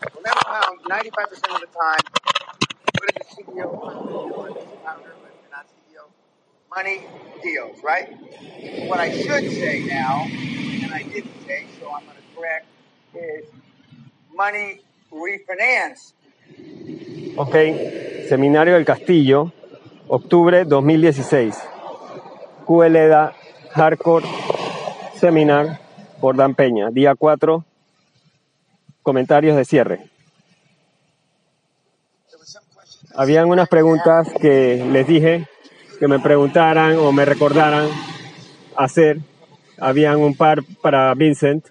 Remember how 95% of the time, what is the CEO, not CEO? Money deals, right? What I should say now, and I didn't say, so I'm going to correct, is money refinance. Ok, Seminario del Castillo, octubre 2016. QLEDA Hardcore Seminar por Dan Peña, día 4, comentarios de cierre. Habían unas preguntas que les dije que me preguntaran o me recordaran hacer. Habían un par para Vincent.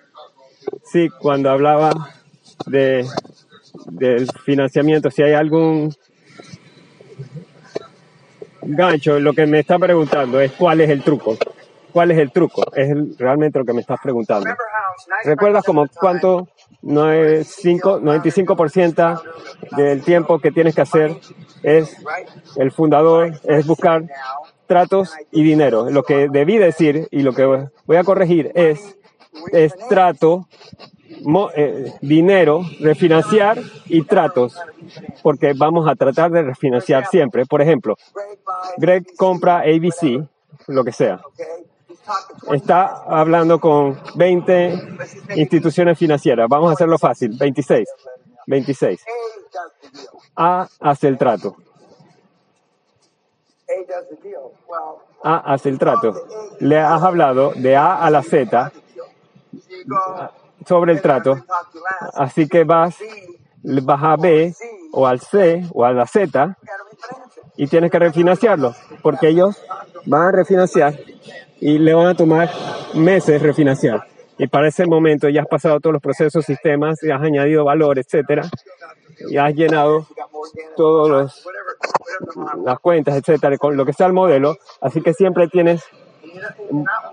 Sí, cuando hablaba de del financiamiento, si hay algún gancho, lo que me está preguntando es cuál es el truco. ¿Cuál es el truco? Es realmente lo que me estás preguntando. ¿Recuerdas 95% como cuánto no es cinco- 95% del tiempo que tienes que hacer es el fundador, es buscar tratos y dinero. Lo que debí decir y lo que voy a corregir es, es trato, mo- eh, dinero, refinanciar y tratos, porque vamos a tratar de refinanciar siempre. Por ejemplo, Greg compra ABC, lo que sea. Okay? He's talking to 20 Está hablando con 20 instituciones financieras. Vamos a hacerlo fácil. 26. 26. A hace el trato. A hace el trato. Le has hablado de A a la Z sobre el trato. Así que vas, vas a B o al C o a la Z y tienes que refinanciarlo, porque ellos van a refinanciar y le van a tomar meses refinanciar. Y para ese momento ya has pasado todos los procesos, sistemas, y has añadido valor, etcétera, y has llenado model. las cuentas, etcétera, con lo que sea el modelo, así que siempre tienes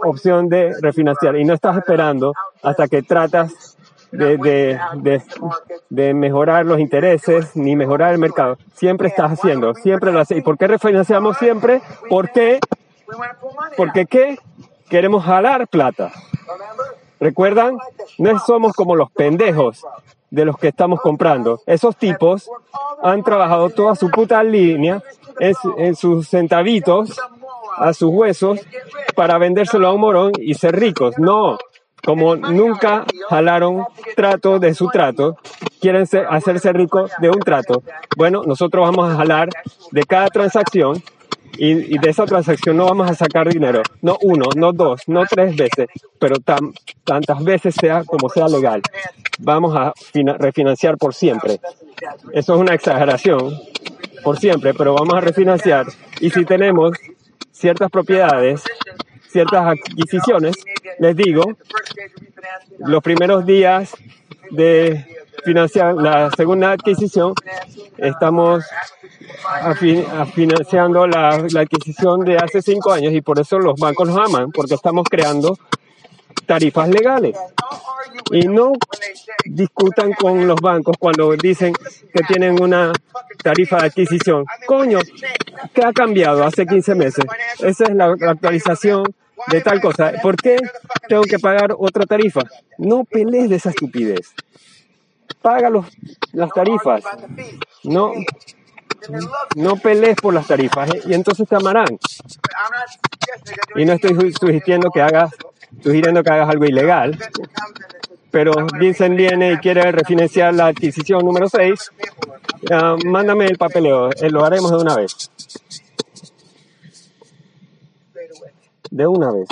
opción de refinanciar y no estás esperando hasta que tratas de, de, de, de mejorar los intereses ni mejorar el mercado. Siempre estás haciendo, siempre lo haces. ¿Y por qué refinanciamos siempre? ¿Por Porque qué? Queremos jalar plata. ¿Recuerdan? No somos como los pendejos de los que estamos comprando. Esos tipos han trabajado toda su puta línea en, su- en sus centavitos, a sus huesos, para vendérselo a un morón y ser ricos. No, como nunca jalaron trato de su trato, quieren hacerse ricos de un trato. Bueno, nosotros vamos a jalar de cada transacción y, y de esa transacción no vamos a sacar dinero. No uno, no dos, no tres veces, pero tan- tantas veces sea como sea legal. Vamos a fina- refinanciar por siempre. Eso es una exageración, por siempre, pero vamos a refinanciar. Y si tenemos ciertas propiedades, ciertas adquisiciones, les digo, los primeros días de financiar la segunda adquisición, estamos financiando la, adquisición de hace cinco años y por eso los bancos nos aman, porque estamos creando tarifas legales. Y no discutan con los bancos cuando dicen que tienen una tarifa de adquisición. Coño, ¿qué ha cambiado hace 15 meses? Esa es la, la actualización de tal cosa. ¿Por qué tengo que pagar otra tarifa? No pelees de esa estupidez. Paga los, las tarifas. No, no pelees por las tarifas ¿eh? y entonces te amarán. Y no estoy su- sugiriendo que hagas, sugiriendo que hagas algo ilegal, pero Vincent viene y quiere refinanciar la adquisición número 6. Ah, mándame el papeleo, eh, lo haremos de una vez. De una vez.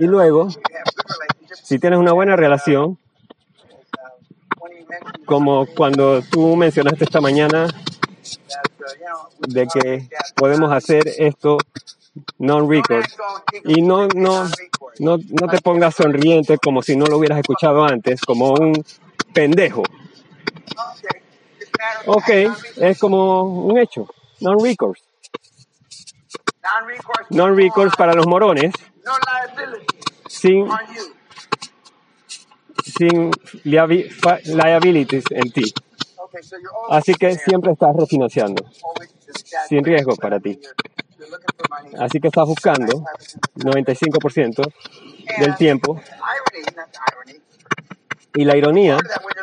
Y luego, si tienes una buena relación, como cuando tú mencionaste esta mañana de que podemos hacer esto non-recourse. Y no, no, no, no te pongas sonriente como si no lo hubieras escuchado antes, como un pendejo. Ok, es como un hecho. Non-recourse. Non-recourse para los morones, sin. Sin liabilities en ti. Así que siempre estás refinanciando, sin riesgo para ti. Así que estás buscando 95% del tiempo. Y la ironía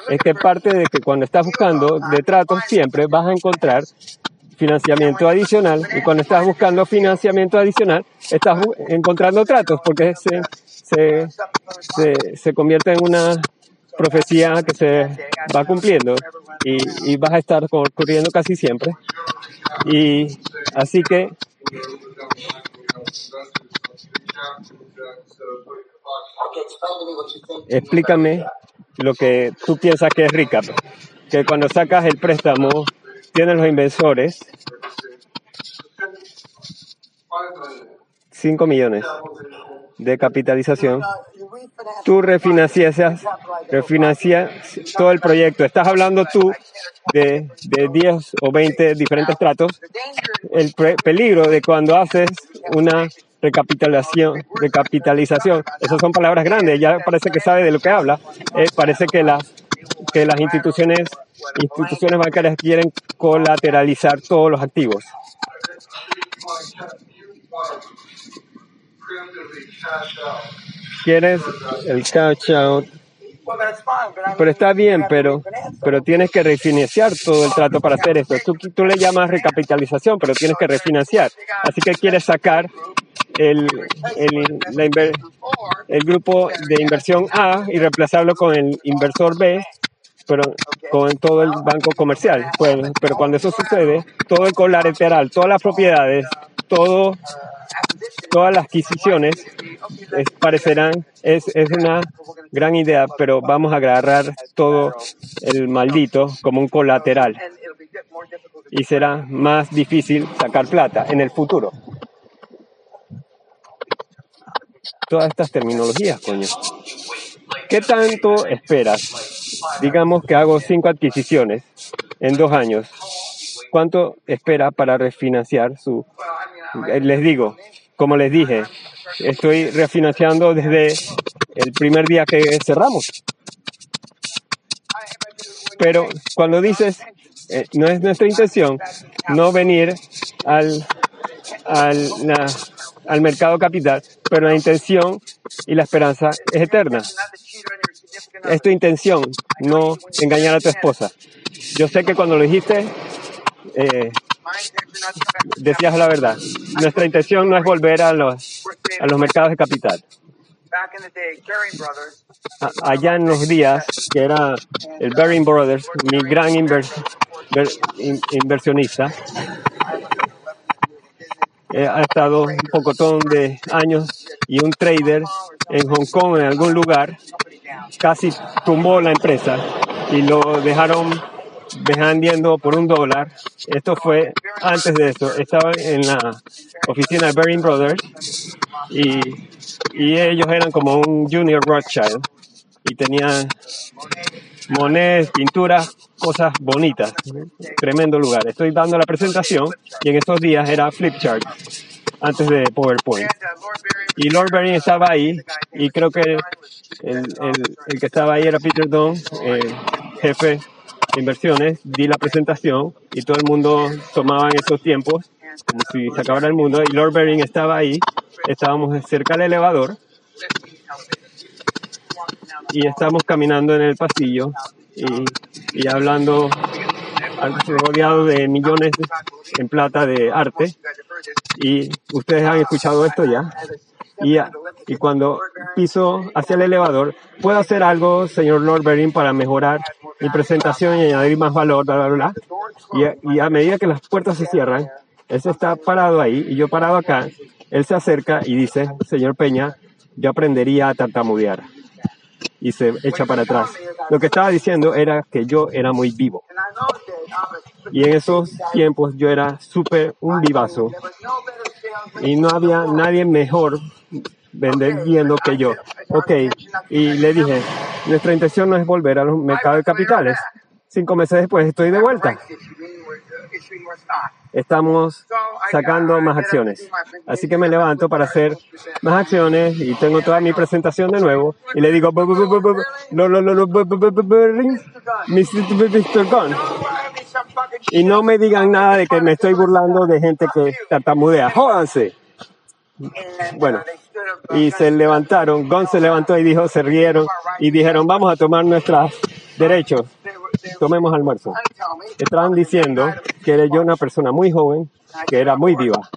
es que parte de que cuando estás buscando de tratos siempre vas a encontrar financiamiento adicional y cuando estás buscando financiamiento adicional estás encontrando tratos porque se, se, se, convierte en una profecía que se va cumpliendo y, y vas a estar corriendo casi siempre. Y así que explícame lo que tú piensas que es rica. Que cuando sacas el préstamo, tienes los inversores 5 millones de capitalización, tú refinancias, refinancias todo el proyecto. Estás hablando tú de, de 10 o 20 diferentes tratos. El peligro de cuando haces una recapitalización, recapitalización, esas son palabras grandes, ya parece que sabe de lo que habla, eh, parece que las, que las instituciones, instituciones bancarias quieren colateralizar todos los activos quieres el cash out, pero está bien, pero, pero tienes que refinanciar todo el trato para hacer esto. Tú, tú le llamas recapitalización, pero tienes que refinanciar. Así que quieres sacar el, el, el grupo de inversión A y reemplazarlo con el inversor B, pero con todo el banco comercial. Pues, pero cuando eso sucede, todo el colateral, todas las propiedades, todo todas las adquisiciones parecerán, es, es una gran idea, pero vamos a agarrar todo el maldito como un colateral y será más difícil sacar plata en el futuro. Todas estas terminologías, coño. ¿Qué tanto esperas? Digamos que hago cinco adquisiciones en dos años. ¿Cuánto espera para refinanciar su... Eh, les digo, como les dije, estoy refinanciando desde el primer día que cerramos. Pero cuando dices, eh, no es nuestra intención no venir al, al, al mercado capital, pero la intención y la esperanza es eterna. Es tu intención, no engañar a tu esposa. Yo sé que cuando lo dijiste, eh, decías la verdad. Nuestra intención no es volver a los, a los mercados de capital. allá en los días que era el Baring Brothers, mi gran inversionista, eh, ha estado un pocotón de años y un trader en Hong Kong, en algún lugar, casi tumbó la empresa y lo dejaron vendiendo por un dólar. Esto fue antes de eso. Estaba en la oficina de Baring Brothers y, y ellos eran como un Junior Rothschild y tenían monedas, pinturas, cosas bonitas. Tremendo lugar. Estoy dando la presentación y en estos días era Flipchart antes de PowerPoint. Y Lord Baring estaba ahí y creo que el, el, el que estaba ahí era Peter Don, el jefe inversiones, di la presentación y todo el mundo tomaba en esos tiempos como si se acabara el mundo y Lord Bering estaba ahí, estábamos cerca del elevador y estábamos caminando en el pasillo y, y hablando rodeado de millones en plata de arte. Y ustedes han escuchado esto ya y cuando piso hacia el elevador, ¿puedo hacer algo, señor Lord Bering, para mejorar mi presentación y añadir más valor, bla, bla, bla? Y, a medida que las puertas se cierran, él está parado ahí y yo parado acá, él se acerca y dice, señor Peña, yo aprendería a tartamudear. Y se echa para atrás. Lo que estaba diciendo era que yo era muy vivo. Y en esos tiempos yo era súper un vivazo. Y no había nadie mejor vendiendo que yo. Ok, y le dije, nuestra intención no es volver a los mercados de capitales. Cinco meses después estoy de vuelta. Estamos sacando más acciones. Así que me levanto para hacer más acciones y tengo toda mi presentación de nuevo y le digo, Mr. Gunn. Y no me digan nada de que me estoy burlando de gente que tartamudea. Jódanse. Bueno, uh. Uh, y se levantaron, Gon se levantó y dijo, se rieron y dijeron, vamos a tomar nuestros derechos, tomemos almuerzo. Estaban diciendo que era yo una persona muy joven, que era muy viva,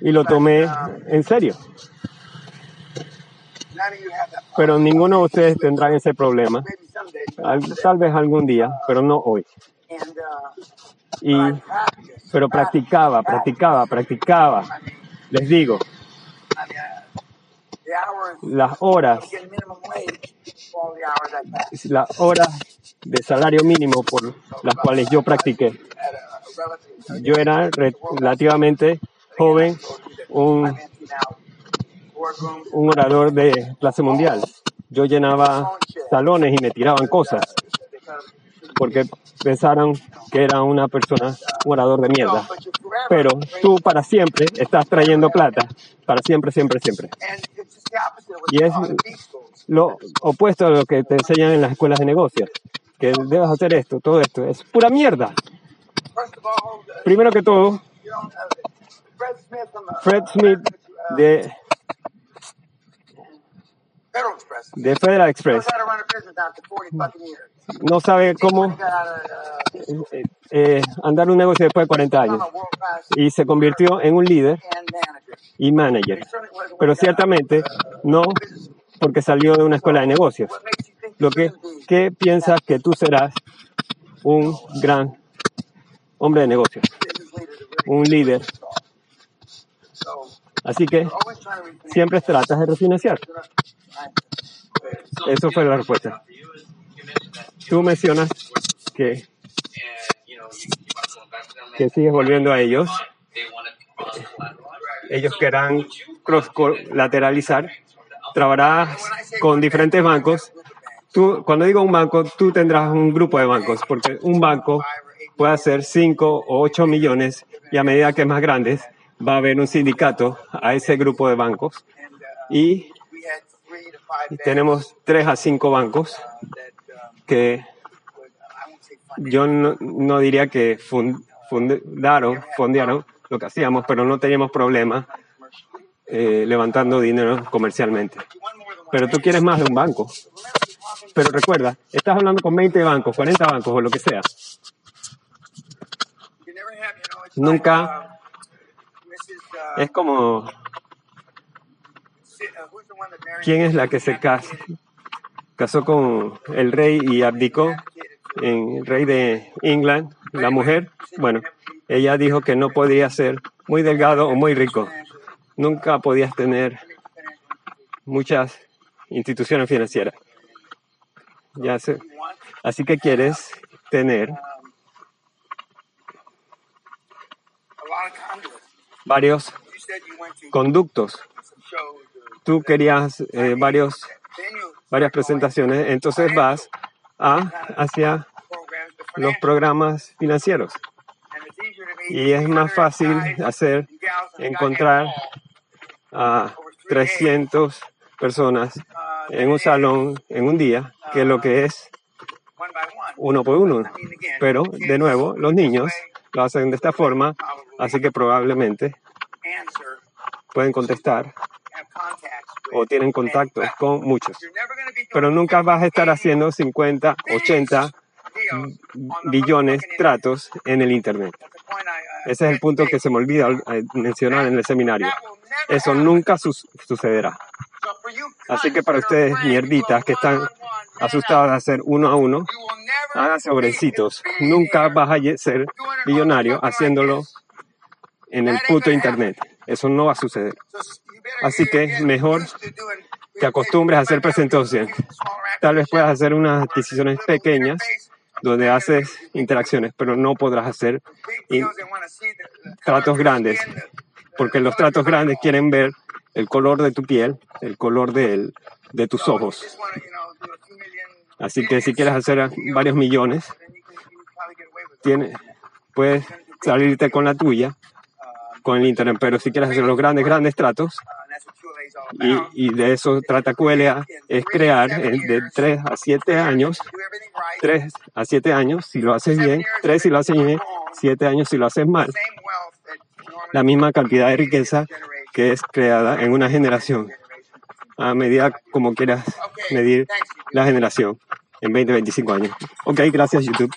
y lo tomé en serio. Pero ninguno de ustedes tendrán ese problema, tal vez algún día, pero no hoy. Y, pero practicaba, practicaba, practicaba. Les digo, las horas, las horas de salario mínimo por las cuales yo practiqué. Yo era re- relativamente joven, un, un orador de clase mundial. Yo llenaba salones y me tiraban cosas porque pensaron que era una persona, un de mierda. Pero tú para siempre estás trayendo plata, para siempre, siempre, siempre. Y es lo opuesto a lo que te enseñan en las escuelas de negocios, que debes hacer esto, todo esto. Es pura mierda. Primero que todo, Fred Smith de. De Federal Express Knows how to run a business after 40 fucking years. no sabe cómo uh, eh, eh, andar un negocio después de 40 become años y se convirtió en un líder y manager. Pero ciertamente no porque salió de una escuela de negocios. Lo que, ¿qué piensas que tú serás un gran hombre de negocios, un líder? Así que siempre tratas de refinanciar. Eso fue la respuesta. Tú mencionas que, que sigues volviendo a ellos. Ellos querrán cross lateralizar. Trabajarás con diferentes bancos. Tú, cuando digo un banco, tú tendrás un grupo de bancos, porque un banco puede hacer 5 o 8 millones y a medida que es más grande, va a haber un sindicato a ese grupo de bancos. Uh, Y tenemos 3 a 5 bancos que yo no, no diría que fun- fundaron, fondearon lo que hacíamos, pero no teníamos problema commercially. eh, levantando dinero comercialmente. Pero tú quieres más de un banco. Pero recuerda, estás hablando con 20 bancos, 40 bancos o lo que sea. Nunca. uh. Uh, Es como, Si- uh, who's the one that married ¿quién es la que se cas- casó con el rey y abdicó en el rey de England? La mujer, bueno, ella dijo que no podía ser muy delgado o muy rico. Nunca podías tener muchas instituciones financieras. Ya? Así que quieres tener varios conductos. Tú querías eh, varias presentaciones, entonces vas a, hacia los programas financieros. Y es más 300 fácil hacer, encontrar a 300 personas en un salón en un día, que lo que es uno por uno. Pero, de nuevo, los niños lo hacen de esta forma, así que probablemente pueden contestar o tienen contactos con muchos. Pero nunca vas a estar haciendo 50, 80 deals on the billones tratos en el Internet. Ese es el punto que se me olvida eh, mencionar en el seminario. Eso nunca sucederá. Así que para ustedes, mierditas, que están asustados de hacer uno a uno, You will never háganse be obrecitos. a Nunca vas a ser millonario haciéndolo en el puto Internet. Eso no va a suceder. Así que mejor te acostumbres a hacer presentaciones. Tal vez puedas hacer unas adquisiciones pequeñas donde haces interacciones, pero no podrás hacer tratos grandes, porque los tratos grandes quieren ver el color de tu piel, el color de, de tus ojos. Así que si quieres hacer varios millones, then you can- you can probably get away with it. tiene, puedes salirte con la tuya, con el Internet, pero si quieres hacer los grandes, grandes tratos, y, y de eso trata QLA, es crear en- de 3 a 7 años, Do everything right, 3 a 7 años si lo haces bien, 3 si lo haces bien, 7 años si lo haces mal. la misma cantidad de riqueza que es creada en una generación, a medida como quieras medir la generación en 20, 25 años. Ok, gracias YouTube.